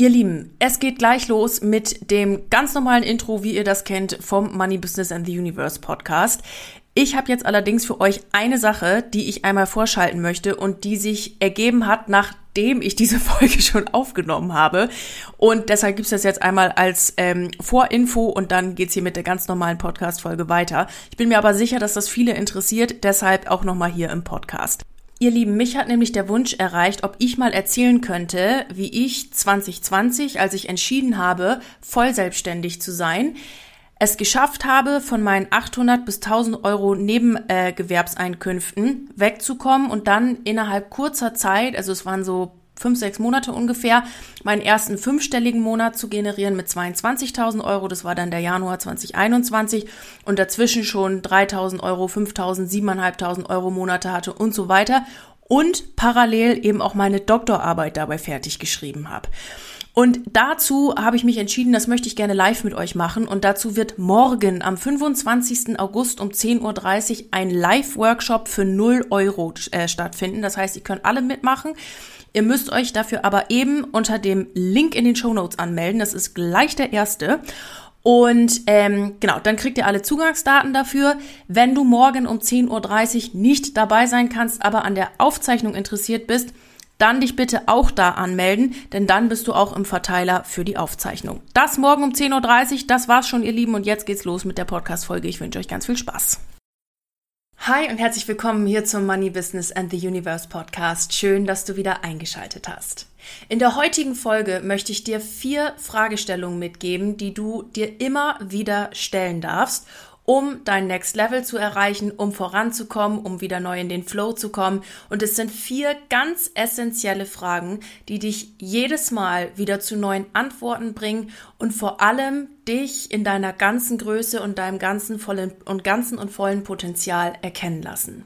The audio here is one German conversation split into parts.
Ihr Lieben, es geht gleich los mit dem ganz normalen Intro, wie ihr das kennt, vom Money Business and the Universe Podcast. Ich habe jetzt allerdings für euch eine Sache, die ich einmal vorschalten möchte und die sich ergeben hat, nachdem ich diese Folge schon aufgenommen habe. Und deshalb gibt's das jetzt einmal als ähm, Vorinfo und dann geht's hier mit der ganz normalen Podcast-Folge weiter. Ich bin mir aber sicher, dass das viele interessiert, deshalb auch nochmal hier im Podcast. Ihr Lieben, mich hat nämlich der Wunsch erreicht, ob ich mal erzählen könnte, wie ich 2020, als ich entschieden habe, voll selbstständig zu sein, es geschafft habe, von meinen 800 bis 1000 Euro Nebengewerbseinkünften äh, wegzukommen und dann innerhalb kurzer Zeit, also es waren so fünf, sechs Monate ungefähr, meinen ersten fünfstelligen Monat zu generieren mit 22.000 Euro. Das war dann der Januar 2021 und dazwischen schon 3.000 Euro, 5.000, 7.500 Euro Monate hatte und so weiter. Und parallel eben auch meine Doktorarbeit dabei fertig geschrieben habe. Und dazu habe ich mich entschieden, das möchte ich gerne live mit euch machen. Und dazu wird morgen am 25. August um 10.30 Uhr ein Live-Workshop für 0 Euro äh, stattfinden. Das heißt, ihr könnt alle mitmachen. Ihr müsst euch dafür aber eben unter dem Link in den Show Notes anmelden. Das ist gleich der erste. Und ähm, genau, dann kriegt ihr alle Zugangsdaten dafür. Wenn du morgen um 10.30 Uhr nicht dabei sein kannst, aber an der Aufzeichnung interessiert bist, dann dich bitte auch da anmelden, denn dann bist du auch im Verteiler für die Aufzeichnung. Das morgen um 10.30 Uhr, das war's schon, ihr Lieben, und jetzt geht's los mit der Podcast-Folge. Ich wünsche euch ganz viel Spaß. Hi und herzlich willkommen hier zum Money Business and the Universe Podcast. Schön, dass du wieder eingeschaltet hast. In der heutigen Folge möchte ich dir vier Fragestellungen mitgeben, die du dir immer wieder stellen darfst um dein Next Level zu erreichen, um voranzukommen, um wieder neu in den Flow zu kommen. Und es sind vier ganz essentielle Fragen, die dich jedes Mal wieder zu neuen Antworten bringen und vor allem dich in deiner ganzen Größe und deinem ganzen vollen und ganzen und vollen Potenzial erkennen lassen.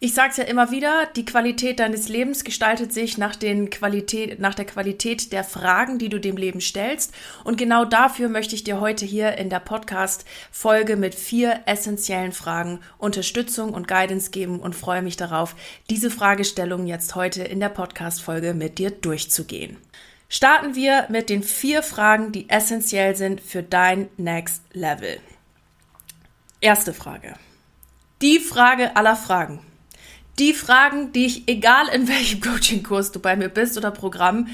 Ich sage es ja immer wieder, die Qualität deines Lebens gestaltet sich nach, den Qualität, nach der Qualität der Fragen, die du dem Leben stellst. Und genau dafür möchte ich dir heute hier in der Podcast-Folge mit vier essentiellen Fragen Unterstützung und Guidance geben und freue mich darauf, diese Fragestellungen jetzt heute in der Podcast-Folge mit dir durchzugehen. Starten wir mit den vier Fragen, die essentiell sind für dein Next Level. Erste Frage. Die Frage aller Fragen. Die Fragen, die ich, egal in welchem Coaching-Kurs du bei mir bist oder Programm,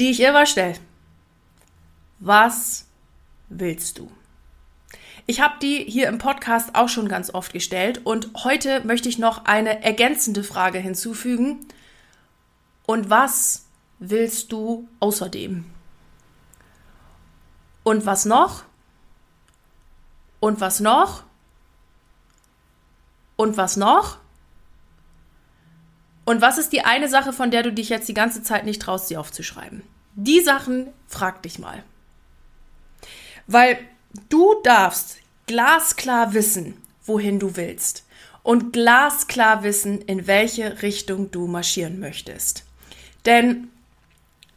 die ich immer stelle. Was willst du? Ich habe die hier im Podcast auch schon ganz oft gestellt und heute möchte ich noch eine ergänzende Frage hinzufügen. Und was willst du außerdem? Und was noch? Und was noch? Und was noch? Und was ist die eine Sache, von der du dich jetzt die ganze Zeit nicht traust, sie aufzuschreiben? Die Sachen frag dich mal. Weil du darfst glasklar wissen, wohin du willst. Und glasklar wissen, in welche Richtung du marschieren möchtest. Denn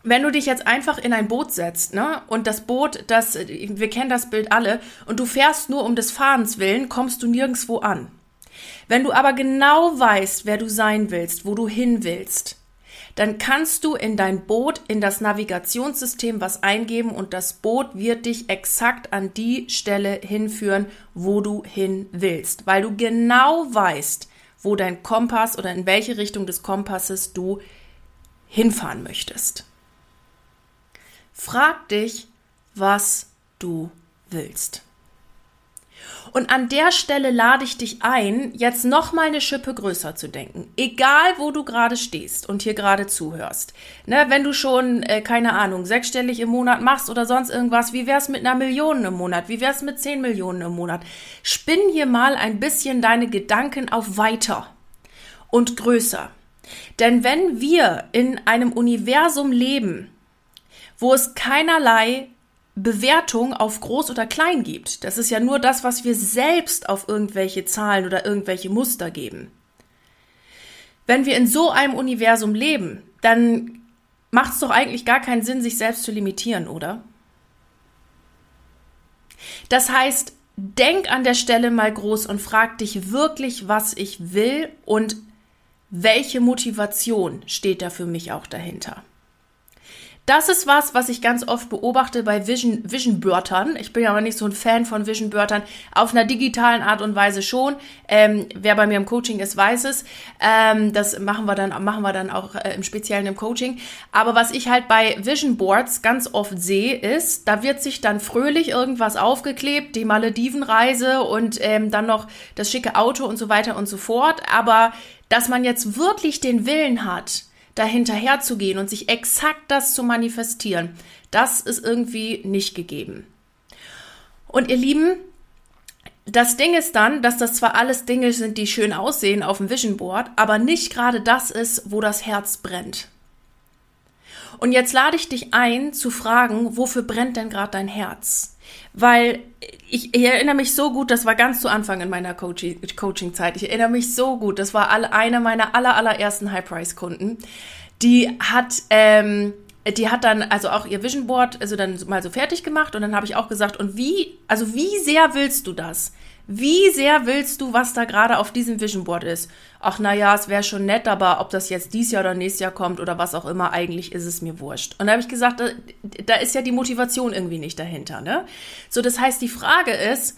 wenn du dich jetzt einfach in ein Boot setzt, ne, und das Boot, das, wir kennen das Bild alle, und du fährst nur um des Fahrens willen, kommst du nirgendwo an. Wenn du aber genau weißt, wer du sein willst, wo du hin willst, dann kannst du in dein Boot, in das Navigationssystem was eingeben und das Boot wird dich exakt an die Stelle hinführen, wo du hin willst, weil du genau weißt, wo dein Kompass oder in welche Richtung des Kompasses du hinfahren möchtest. Frag dich, was du willst. Und an der Stelle lade ich dich ein, jetzt nochmal eine Schippe größer zu denken. Egal, wo du gerade stehst und hier gerade zuhörst. Ne, wenn du schon, äh, keine Ahnung, sechsstellig im Monat machst oder sonst irgendwas, wie wär's mit einer Million im Monat? Wie wär's mit zehn Millionen im Monat? Spinn hier mal ein bisschen deine Gedanken auf weiter und größer. Denn wenn wir in einem Universum leben, wo es keinerlei Bewertung auf groß oder klein gibt. Das ist ja nur das, was wir selbst auf irgendwelche Zahlen oder irgendwelche Muster geben. Wenn wir in so einem Universum leben, dann macht es doch eigentlich gar keinen Sinn, sich selbst zu limitieren, oder? Das heißt, denk an der Stelle mal groß und frag dich wirklich, was ich will und welche Motivation steht da für mich auch dahinter. Das ist was, was ich ganz oft beobachte bei Vision, Vision-Börtern. Ich bin ja aber nicht so ein Fan von Vision-Börtern. Auf einer digitalen Art und Weise schon. Ähm, wer bei mir im Coaching ist, weiß es. Ähm, das machen wir dann, machen wir dann auch äh, im Speziellen im Coaching. Aber was ich halt bei Vision Boards ganz oft sehe, ist, da wird sich dann fröhlich irgendwas aufgeklebt, die Maledivenreise und ähm, dann noch das schicke Auto und so weiter und so fort. Aber dass man jetzt wirklich den Willen hat, dahinterher zu gehen und sich exakt das zu manifestieren, das ist irgendwie nicht gegeben. Und ihr Lieben, das Ding ist dann, dass das zwar alles Dinge sind, die schön aussehen auf dem Vision Board, aber nicht gerade das ist, wo das Herz brennt. Und jetzt lade ich dich ein, zu fragen, wofür brennt denn gerade dein Herz? Weil ich, ich, erinnere mich so gut, das war ganz zu Anfang in meiner Coaching-Zeit. Ich erinnere mich so gut, das war alle, eine meiner aller, allerersten High-Price-Kunden. Die hat, ähm, die hat dann also auch ihr Vision Board also dann mal so fertig gemacht und dann habe ich auch gesagt, und wie, also wie sehr willst du das? Wie sehr willst du, was da gerade auf diesem Vision Board ist? Ach, naja, es wäre schon nett, aber ob das jetzt dieses Jahr oder nächstes Jahr kommt oder was auch immer, eigentlich ist es mir wurscht. Und da habe ich gesagt, da, da ist ja die Motivation irgendwie nicht dahinter, ne? So, das heißt, die Frage ist,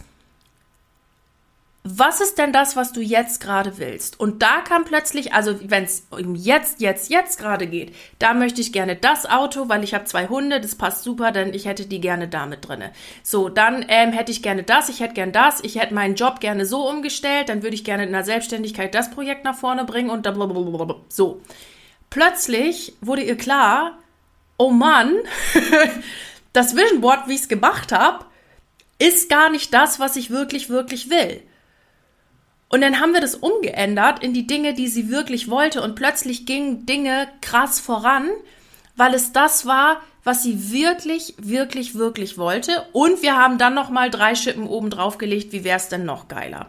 was ist denn das, was du jetzt gerade willst? Und da kam plötzlich, also wenn es um jetzt, jetzt, jetzt gerade geht, da möchte ich gerne das Auto, weil ich habe zwei Hunde, das passt super, denn ich hätte die gerne damit drinne. So, dann ähm, hätte ich gerne das, ich hätte gerne das, ich hätte meinen Job gerne so umgestellt, dann würde ich gerne in der Selbstständigkeit das Projekt nach vorne bringen und dann blablabla. So. Plötzlich wurde ihr klar, oh Mann, das Vision Board, wie ich es gemacht habe, ist gar nicht das, was ich wirklich, wirklich will. Und dann haben wir das umgeändert in die Dinge, die sie wirklich wollte. Und plötzlich gingen Dinge krass voran, weil es das war, was sie wirklich, wirklich, wirklich wollte. Und wir haben dann noch mal drei Schippen oben drauf gelegt. Wie wäre es denn noch geiler?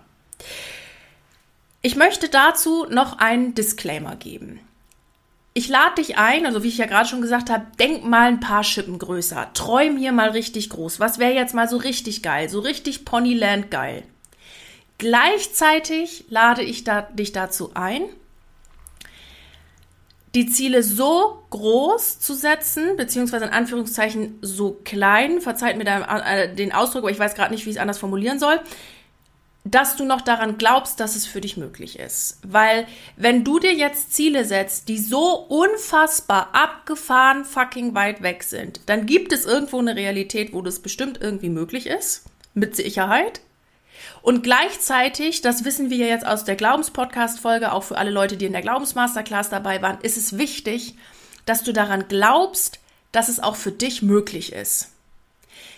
Ich möchte dazu noch einen Disclaimer geben. Ich lade dich ein, also wie ich ja gerade schon gesagt habe, denk mal ein paar Schippen größer. Träum hier mal richtig groß. Was wäre jetzt mal so richtig geil? So richtig Ponyland geil. Gleichzeitig lade ich da, dich dazu ein, die Ziele so groß zu setzen, beziehungsweise in Anführungszeichen so klein, verzeiht mir äh, den Ausdruck, aber ich weiß gerade nicht, wie ich es anders formulieren soll, dass du noch daran glaubst, dass es für dich möglich ist. Weil wenn du dir jetzt Ziele setzt, die so unfassbar abgefahren fucking weit weg sind, dann gibt es irgendwo eine Realität, wo das bestimmt irgendwie möglich ist, mit Sicherheit. Und gleichzeitig, das wissen wir ja jetzt aus der Glaubenspodcast-Folge, auch für alle Leute, die in der Glaubensmasterclass dabei waren, ist es wichtig, dass du daran glaubst, dass es auch für dich möglich ist.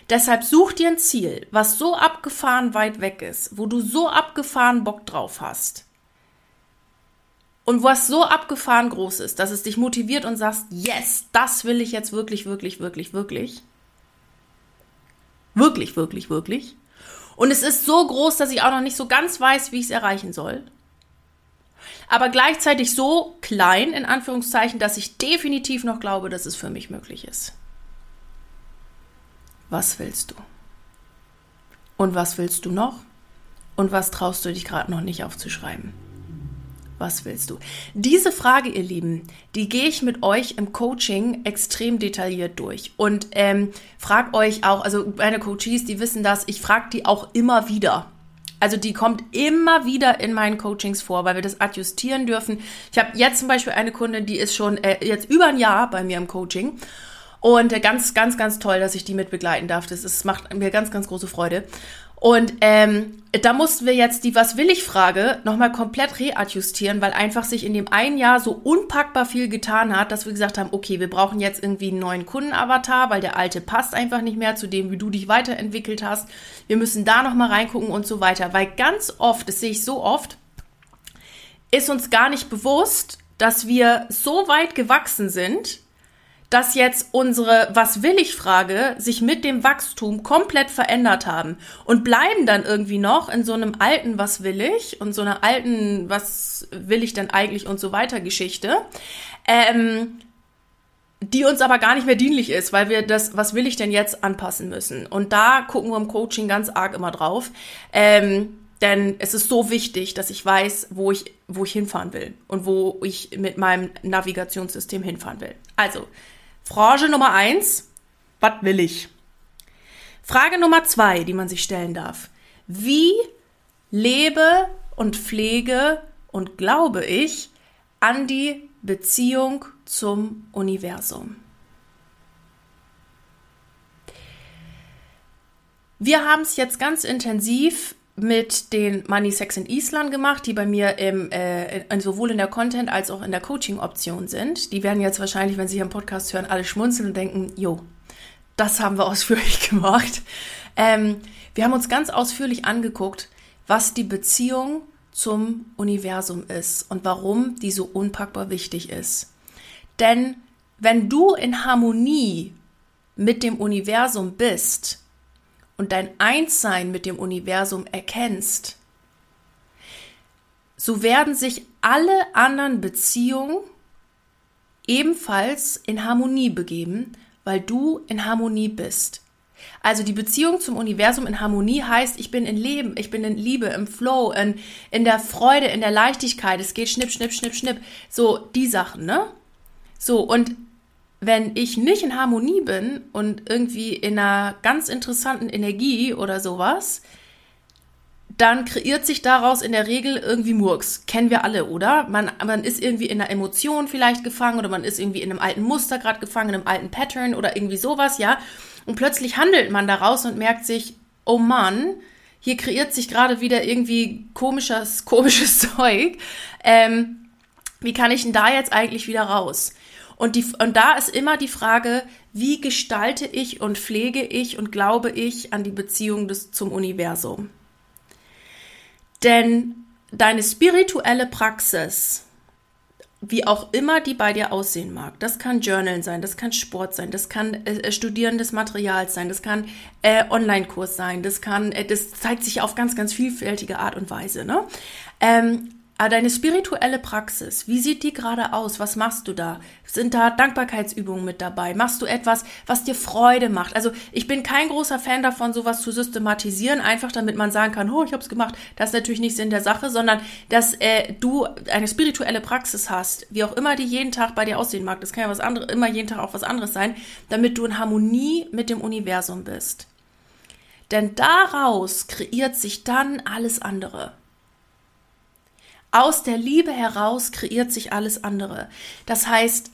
Deshalb such dir ein Ziel, was so abgefahren weit weg ist, wo du so abgefahren Bock drauf hast. Und was so abgefahren groß ist, dass es dich motiviert und sagst, yes, das will ich jetzt wirklich, wirklich, wirklich, wirklich. Wirklich, wirklich, wirklich. Und es ist so groß, dass ich auch noch nicht so ganz weiß, wie ich es erreichen soll. Aber gleichzeitig so klein, in Anführungszeichen, dass ich definitiv noch glaube, dass es für mich möglich ist. Was willst du? Und was willst du noch? Und was traust du dich gerade noch nicht aufzuschreiben? Was willst du? Diese Frage, ihr Lieben, die gehe ich mit euch im Coaching extrem detailliert durch und ähm, frag euch auch, also meine Coaches, die wissen das, ich frage die auch immer wieder. Also die kommt immer wieder in meinen Coachings vor, weil wir das adjustieren dürfen. Ich habe jetzt zum Beispiel eine Kundin, die ist schon äh, jetzt über ein Jahr bei mir im Coaching. Und äh, ganz, ganz, ganz toll, dass ich die mit begleiten darf. Das ist, macht mir ganz, ganz große Freude. Und ähm, da mussten wir jetzt die Was will ich Frage nochmal komplett readjustieren, weil einfach sich in dem einen Jahr so unpackbar viel getan hat, dass wir gesagt haben, okay, wir brauchen jetzt irgendwie einen neuen Kundenavatar, weil der alte passt einfach nicht mehr zu dem, wie du dich weiterentwickelt hast. Wir müssen da nochmal reingucken und so weiter, weil ganz oft, das sehe ich so oft, ist uns gar nicht bewusst, dass wir so weit gewachsen sind, dass jetzt unsere Was will ich Frage sich mit dem Wachstum komplett verändert haben und bleiben dann irgendwie noch in so einem alten Was will ich und so einer alten Was will ich denn eigentlich und so weiter Geschichte, ähm, die uns aber gar nicht mehr dienlich ist, weil wir das Was will ich denn jetzt anpassen müssen. Und da gucken wir im Coaching ganz arg immer drauf. Ähm, denn es ist so wichtig, dass ich weiß, wo ich, wo ich hinfahren will und wo ich mit meinem Navigationssystem hinfahren will. Also, Frage Nummer eins, was will ich? Frage Nummer zwei, die man sich stellen darf. Wie lebe und pflege und glaube ich an die Beziehung zum Universum? Wir haben es jetzt ganz intensiv mit den Money, Sex in Island gemacht, die bei mir im, äh, sowohl in der Content als auch in der Coaching-Option sind. Die werden jetzt wahrscheinlich, wenn sie hier im Podcast hören, alle schmunzeln und denken, jo, das haben wir ausführlich gemacht. Ähm, wir haben uns ganz ausführlich angeguckt, was die Beziehung zum Universum ist und warum die so unpackbar wichtig ist. Denn wenn du in Harmonie mit dem Universum bist, und dein Einssein mit dem Universum erkennst, so werden sich alle anderen Beziehungen ebenfalls in Harmonie begeben, weil du in Harmonie bist. Also die Beziehung zum Universum in Harmonie heißt, ich bin in Leben, ich bin in Liebe, im Flow, in, in der Freude, in der Leichtigkeit. Es geht schnipp, schnipp, schnipp, schnipp. So die Sachen, ne? So, und wenn ich nicht in Harmonie bin und irgendwie in einer ganz interessanten Energie oder sowas, dann kreiert sich daraus in der Regel irgendwie Murks. Kennen wir alle, oder? Man, man ist irgendwie in einer Emotion vielleicht gefangen oder man ist irgendwie in einem alten Muster gerade gefangen, in einem alten Pattern oder irgendwie sowas, ja. Und plötzlich handelt man daraus und merkt sich, oh Mann, hier kreiert sich gerade wieder irgendwie komisches, komisches Zeug. Ähm, wie kann ich denn da jetzt eigentlich wieder raus? Und, die, und da ist immer die Frage, wie gestalte ich und pflege ich und glaube ich an die Beziehung des, zum Universum? Denn deine spirituelle Praxis, wie auch immer die bei dir aussehen mag, das kann Journalen sein, das kann Sport sein, das kann äh, äh Studieren des sein, das kann äh, Online-Kurs sein, das kann, äh, das zeigt sich auf ganz, ganz vielfältige Art und Weise. Ne? Ähm, aber deine spirituelle Praxis, wie sieht die gerade aus? Was machst du da? Sind da Dankbarkeitsübungen mit dabei? Machst du etwas, was dir Freude macht? Also ich bin kein großer Fan davon, sowas zu systematisieren, einfach damit man sagen kann, oh, ich habe es gemacht. Das ist natürlich nicht Sinn der Sache, sondern dass äh, du eine spirituelle Praxis hast, wie auch immer die jeden Tag bei dir aussehen mag. Das kann ja was anderes, immer jeden Tag auch was anderes sein, damit du in Harmonie mit dem Universum bist. Denn daraus kreiert sich dann alles andere. Aus der Liebe heraus kreiert sich alles andere. Das heißt,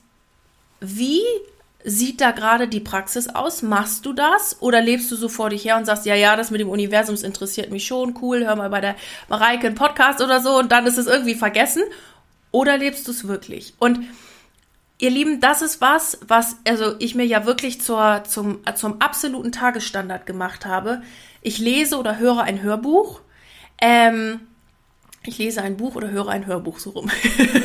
wie sieht da gerade die Praxis aus? Machst du das oder lebst du so vor dich her und sagst, ja, ja, das mit dem Universum interessiert mich schon, cool, hör mal bei der Mareike einen Podcast oder so und dann ist es irgendwie vergessen? Oder lebst du es wirklich? Und ihr Lieben, das ist was, was also ich mir ja wirklich zur, zum, zum absoluten Tagesstandard gemacht habe. Ich lese oder höre ein Hörbuch. Ähm, ich lese ein Buch oder höre ein Hörbuch so rum.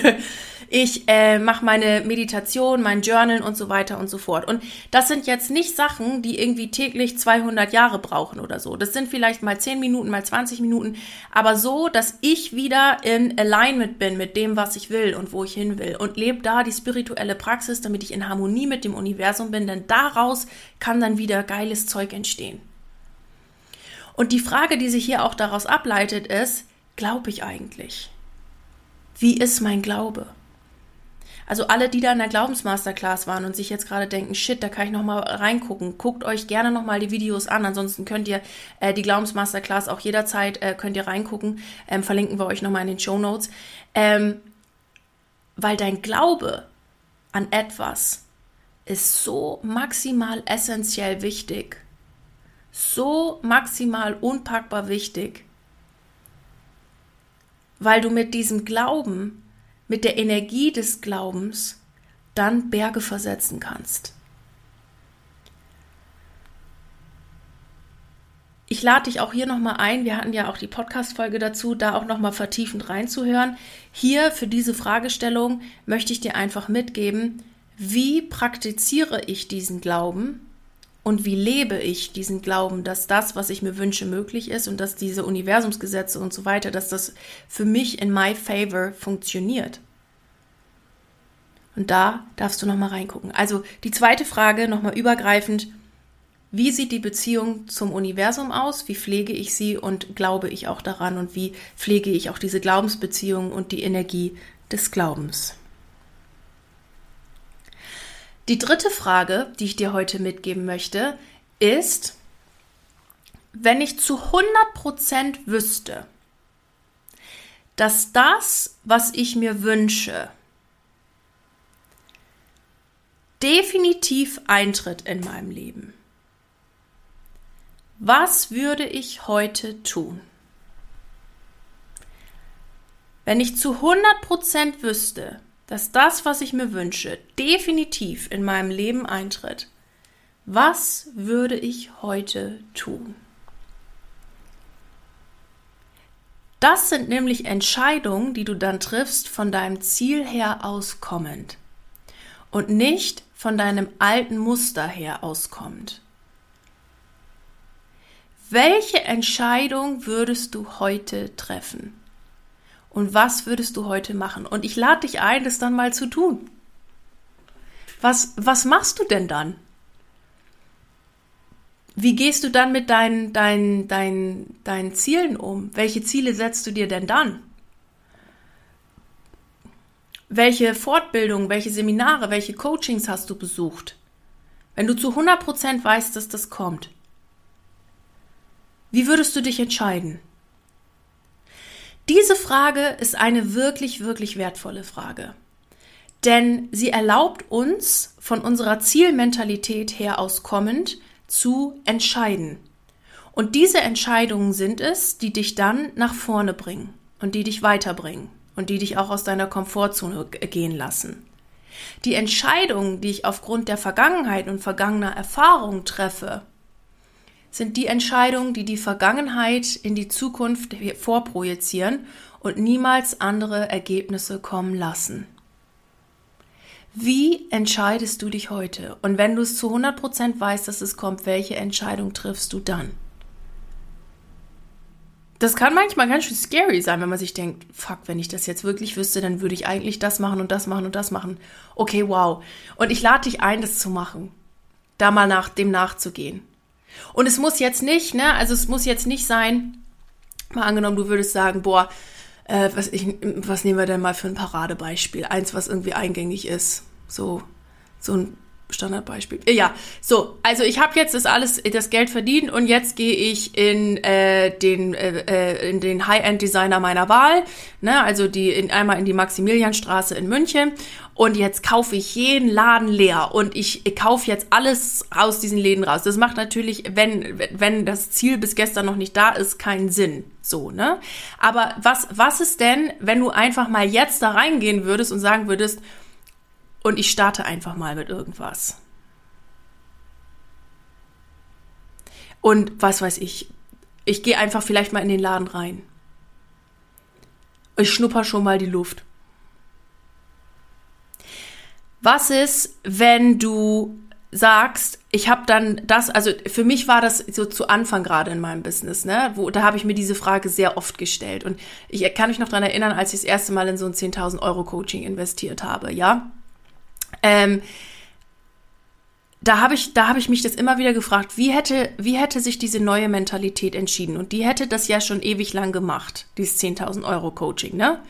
ich äh, mache meine Meditation, mein Journal und so weiter und so fort. Und das sind jetzt nicht Sachen, die irgendwie täglich 200 Jahre brauchen oder so. Das sind vielleicht mal 10 Minuten, mal 20 Minuten, aber so, dass ich wieder in Alignment bin mit dem, was ich will und wo ich hin will und lebe da die spirituelle Praxis, damit ich in Harmonie mit dem Universum bin, denn daraus kann dann wieder geiles Zeug entstehen. Und die Frage, die sich hier auch daraus ableitet, ist, glaube ich eigentlich? Wie ist mein Glaube? Also alle, die da in der Glaubensmasterclass waren und sich jetzt gerade denken, shit, da kann ich noch mal reingucken. Guckt euch gerne noch mal die Videos an. Ansonsten könnt ihr äh, die Glaubensmasterclass auch jederzeit äh, könnt ihr reingucken. Ähm, verlinken wir euch noch mal in den Show Notes. Ähm, weil dein Glaube an etwas ist so maximal essentiell wichtig, so maximal unpackbar wichtig, weil du mit diesem Glauben, mit der Energie des Glaubens, dann Berge versetzen kannst. Ich lade dich auch hier nochmal ein. Wir hatten ja auch die Podcast-Folge dazu, da auch nochmal vertiefend reinzuhören. Hier für diese Fragestellung möchte ich dir einfach mitgeben, wie praktiziere ich diesen Glauben und wie lebe ich diesen Glauben, dass das, was ich mir wünsche, möglich ist und dass diese Universumsgesetze und so weiter, dass das für mich in my favor funktioniert. Und da darfst du nochmal reingucken. Also die zweite Frage, nochmal übergreifend, wie sieht die Beziehung zum Universum aus? Wie pflege ich sie und glaube ich auch daran? Und wie pflege ich auch diese Glaubensbeziehung und die Energie des Glaubens? Die dritte Frage, die ich dir heute mitgeben möchte, ist, wenn ich zu 100% wüsste, dass das, was ich mir wünsche, definitiv eintritt in meinem Leben was würde ich heute tun? Wenn ich zu 100% wüsste, dass das, was ich mir wünsche, definitiv in meinem Leben eintritt, was würde ich heute tun? Das sind nämlich Entscheidungen, die du dann triffst von deinem Ziel her auskommend und nicht von deinem alten Muster her auskommend. Welche Entscheidung würdest du heute treffen? Und was würdest du heute machen? Und ich lade dich ein, das dann mal zu tun. Was, was machst du denn dann? Wie gehst du dann mit deinen, deinen, deinen, deinen Zielen um? Welche Ziele setzt du dir denn dann? Welche Fortbildungen, welche Seminare, welche Coachings hast du besucht? Wenn du zu 100% weißt, dass das kommt. Wie würdest du dich entscheiden? Diese Frage ist eine wirklich, wirklich wertvolle Frage. Denn sie erlaubt uns, von unserer Zielmentalität her auskommend, zu entscheiden. Und diese Entscheidungen sind es, die dich dann nach vorne bringen und die dich weiterbringen und die dich auch aus deiner Komfortzone gehen lassen. Die Entscheidungen, die ich aufgrund der Vergangenheit und vergangener Erfahrungen treffe, sind die Entscheidungen, die die Vergangenheit in die Zukunft vorprojizieren und niemals andere Ergebnisse kommen lassen. Wie entscheidest du dich heute? Und wenn du es zu 100% weißt, dass es kommt, welche Entscheidung triffst du dann? Das kann manchmal ganz schön scary sein, wenn man sich denkt, fuck, wenn ich das jetzt wirklich wüsste, dann würde ich eigentlich das machen und das machen und das machen. Okay, wow. Und ich lade dich ein, das zu machen. Da mal nach dem nachzugehen. Und es muss jetzt nicht, ne, also es muss jetzt nicht sein, mal angenommen, du würdest sagen, boah, äh, was, ich, was nehmen wir denn mal für ein Paradebeispiel? Eins, was irgendwie eingängig ist. So, so ein Standardbeispiel. Ja, so, also ich habe jetzt das alles, das Geld verdient und jetzt gehe ich in äh, den äh, äh, in den High-End-Designer meiner Wahl, ne, also die in einmal in die Maximilianstraße in München und jetzt kaufe ich jeden Laden leer und ich, kaufe jetzt alles aus diesen Läden raus. Das macht natürlich, wenn wenn das Ziel bis gestern noch nicht da ist, keinen Sinn. So, ne? Aber was was ist denn, wenn du einfach mal jetzt da reingehen würdest und sagen würdest, und ich starte einfach mal mit irgendwas. Und was weiß ich, ich gehe einfach vielleicht mal in den Laden rein. Ich schnupper schon mal die Luft. Was ist, wenn du sagst, ich habe dann das, also für mich war das so zu Anfang gerade in meinem Business, ne, wo da habe ich mir diese Frage sehr oft gestellt und ich kann mich noch daran erinnern, als ich das erste Mal in so ein 10.000 Euro Coaching investiert habe, ja, ähm, da habe ich, da habe ich mich das immer wieder gefragt, wie hätte, wie hätte sich diese neue Mentalität entschieden? Und die hätte das ja schon ewig lang gemacht, dieses 10.000 Euro Coaching, ne?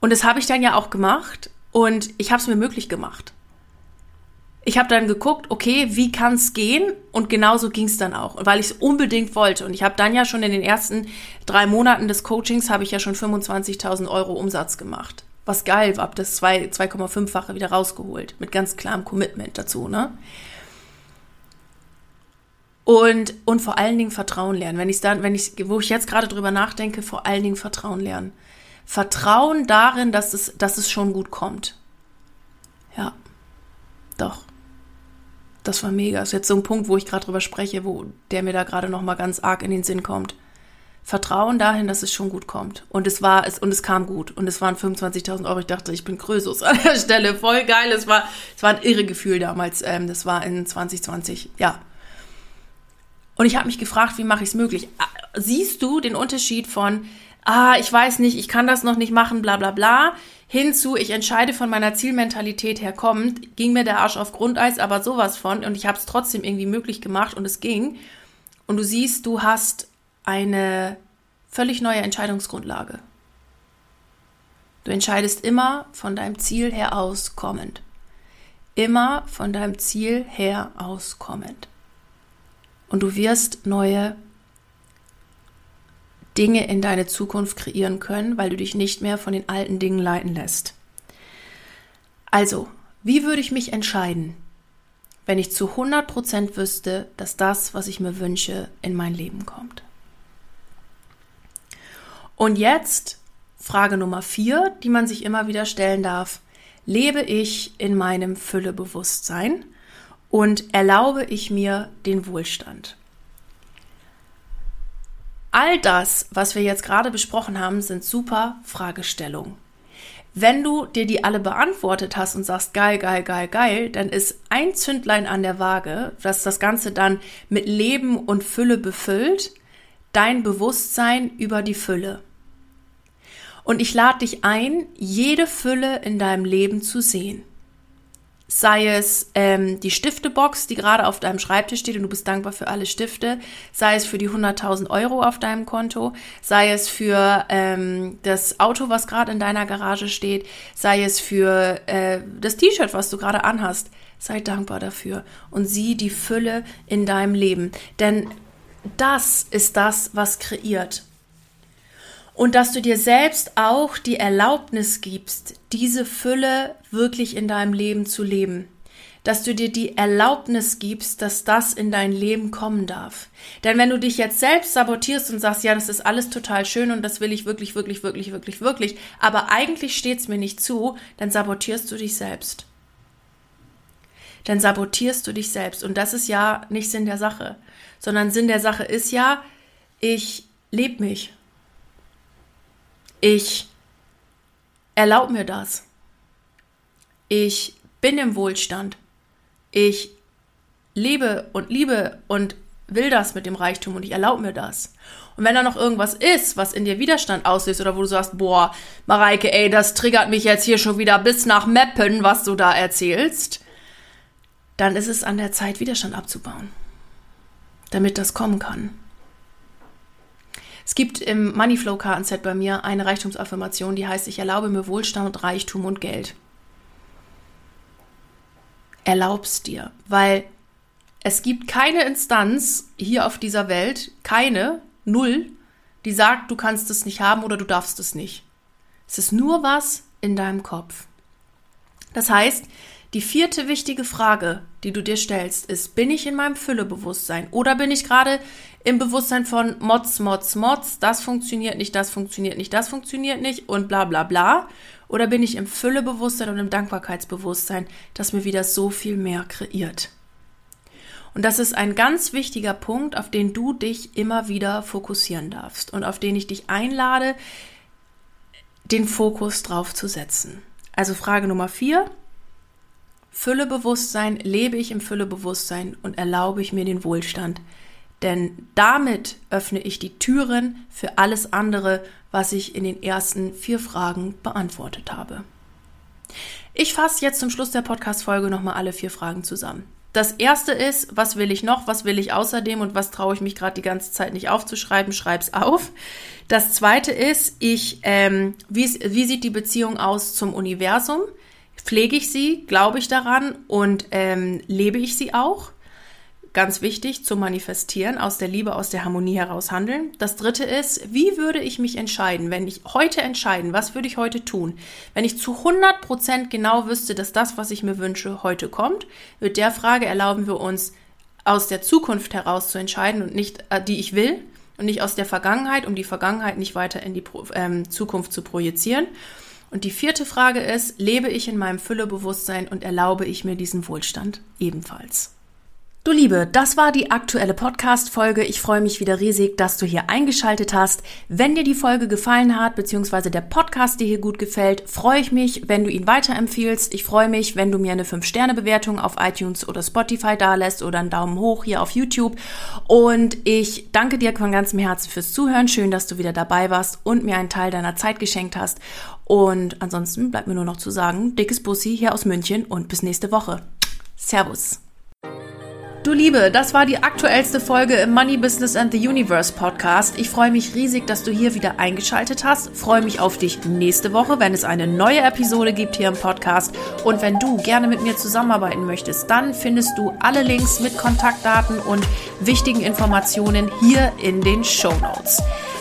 Und das habe ich dann ja auch gemacht und ich habe es mir möglich gemacht. Ich habe dann geguckt, okay, wie kann es gehen? Und genauso ging es dann auch, weil ich es unbedingt wollte. Und ich habe dann ja schon in den ersten drei Monaten des Coachings habe ich ja schon 25.000 Euro Umsatz gemacht was geil war, das 2,5-fache wieder rausgeholt. Mit ganz klarem Commitment dazu, ne? Und, und vor allen Dingen Vertrauen lernen. Wenn ich dann, wenn ich, wo ich jetzt gerade drüber nachdenke, vor allen Dingen Vertrauen lernen. Vertrauen darin, dass es, dass es schon gut kommt. Ja. Doch. Das war mega. Das ist jetzt so ein Punkt, wo ich gerade drüber spreche, wo der mir da gerade noch mal ganz arg in den Sinn kommt. Vertrauen dahin, dass es schon gut kommt. Und es war es und es kam gut. Und es waren 25.000 Euro. Ich dachte, ich bin Krösus an der Stelle. Voll geil. Es war, es war ein irre Gefühl damals. Ähm, das war in 2020. Ja. Und ich habe mich gefragt, wie mache ich es möglich? Ah, siehst du den Unterschied von, ah, ich weiß nicht, ich kann das noch nicht machen, bla bla bla, hinzu, ich entscheide von meiner Zielmentalität her kommend, ging mir der Arsch auf Grundeis, aber sowas von und ich habe es trotzdem irgendwie möglich gemacht und es ging. Und du siehst, du hast eine völlig neue Entscheidungsgrundlage. Du entscheidest immer von deinem Ziel her auskommend. Immer von deinem Ziel her auskommend. Und du wirst neue Dinge in deine Zukunft kreieren können, weil du dich nicht mehr von den alten Dingen leiten lässt. Also, wie würde ich mich entscheiden, wenn ich zu 100% wüsste, dass das, was ich mir wünsche, in mein Leben kommt? Und jetzt Frage Nummer vier, die man sich immer wieder stellen darf. Lebe ich in meinem Füllebewusstsein und erlaube ich mir den Wohlstand? All das, was wir jetzt gerade besprochen haben, sind super Fragestellungen. Wenn du dir die alle beantwortet hast und sagst, geil, geil, geil, geil, dann ist ein Zündlein an der Waage, dass das Ganze dann mit Leben und Fülle befüllt, dein Bewusstsein über die Fülle. Und ich lade dich ein, jede Fülle in deinem Leben zu sehen sei es ähm, die Stiftebox, die gerade auf deinem Schreibtisch steht und du bist dankbar für alle Stifte, sei es für die 100.000 Euro auf deinem Konto, sei es für ähm, das Auto, was gerade in deiner Garage steht, sei es für äh, das T-Shirt, was du gerade anhast. Sei dankbar dafür und sieh die Fülle in deinem Leben. Denn das ist das, was kreiert und dass du dir selbst auch die Erlaubnis gibst, diese Fülle wirklich in deinem Leben zu leben. Dass du dir die Erlaubnis gibst, dass das in dein Leben kommen darf. Denn wenn du dich jetzt selbst sabotierst und sagst, ja, das ist alles total schön und das will ich wirklich, wirklich, wirklich, wirklich, wirklich, aber eigentlich steht's mir nicht zu, dann sabotierst du dich selbst. Dann sabotierst du dich selbst. Und das ist ja nicht Sinn der Sache, sondern Sinn der Sache ist ja, ich lebe mich. Ich erlaube mir das. Ich bin im Wohlstand. Ich lebe und liebe und will das mit dem Reichtum und ich erlaube mir das. Und wenn da noch irgendwas ist, was in dir Widerstand auslöst oder wo du sagst, boah, Mareike, ey, das triggert mich jetzt hier schon wieder bis nach Meppen, was du da erzählst, dann ist es an der Zeit, Widerstand abzubauen, damit das kommen kann. Es gibt im Moneyflow Kartenset bei mir eine Reichtumsaffirmation, die heißt, ich erlaube mir Wohlstand, Reichtum und Geld. Erlaubst dir, weil es gibt keine Instanz hier auf dieser Welt, keine, null, die sagt, du kannst es nicht haben oder du darfst es nicht. Es ist nur was in deinem Kopf. Das heißt, die vierte wichtige Frage, die du dir stellst, ist, bin ich in meinem Füllebewusstsein oder bin ich gerade im Bewusstsein von Mods, Mods, Mods, das funktioniert nicht, das funktioniert nicht, das funktioniert nicht und bla bla bla? Oder bin ich im Füllebewusstsein und im Dankbarkeitsbewusstsein, das mir wieder so viel mehr kreiert? Und das ist ein ganz wichtiger Punkt, auf den du dich immer wieder fokussieren darfst und auf den ich dich einlade, den Fokus drauf zu setzen. Also Frage Nummer vier, Füllebewusstsein, lebe ich im Füllebewusstsein und erlaube ich mir den Wohlstand. Denn damit öffne ich die Türen für alles andere, was ich in den ersten vier Fragen beantwortet habe. Ich fasse jetzt zum Schluss der Podcast-Folge nochmal alle vier Fragen zusammen. Das erste ist, was will ich noch, was will ich außerdem und was traue ich mich gerade die ganze Zeit nicht aufzuschreiben, schreib's auf. Das zweite ist, ich, ähm, wie, wie sieht die Beziehung aus zum Universum? Pflege ich sie, glaube ich daran und ähm, lebe ich sie auch. Ganz wichtig zu manifestieren, aus der Liebe, aus der Harmonie heraus handeln. Das dritte ist, wie würde ich mich entscheiden, wenn ich heute entscheiden, was würde ich heute tun? Wenn ich zu 100 Prozent genau wüsste, dass das, was ich mir wünsche, heute kommt, mit der Frage erlauben wir uns aus der Zukunft heraus zu entscheiden und nicht, äh, die ich will und nicht aus der Vergangenheit, um die Vergangenheit nicht weiter in die ähm, Zukunft zu projizieren. Und die vierte Frage ist, lebe ich in meinem Füllebewusstsein und erlaube ich mir diesen Wohlstand ebenfalls? Du Liebe, das war die aktuelle Podcast-Folge. Ich freue mich wieder riesig, dass du hier eingeschaltet hast. Wenn dir die Folge gefallen hat, beziehungsweise der Podcast dir hier gut gefällt, freue ich mich, wenn du ihn weiterempfiehlst. Ich freue mich, wenn du mir eine 5-Sterne-Bewertung auf iTunes oder Spotify dalässt oder einen Daumen hoch hier auf YouTube. Und ich danke dir von ganzem Herzen fürs Zuhören. Schön, dass du wieder dabei warst und mir einen Teil deiner Zeit geschenkt hast. Und ansonsten bleibt mir nur noch zu sagen, dickes Bussi hier aus München und bis nächste Woche. Servus. Du Liebe, das war die aktuellste Folge im Money Business and the Universe Podcast. Ich freue mich riesig, dass du hier wieder eingeschaltet hast. Freue mich auf dich nächste Woche, wenn es eine neue Episode gibt hier im Podcast. Und wenn du gerne mit mir zusammenarbeiten möchtest, dann findest du alle Links mit Kontaktdaten und wichtigen Informationen hier in den Show Notes.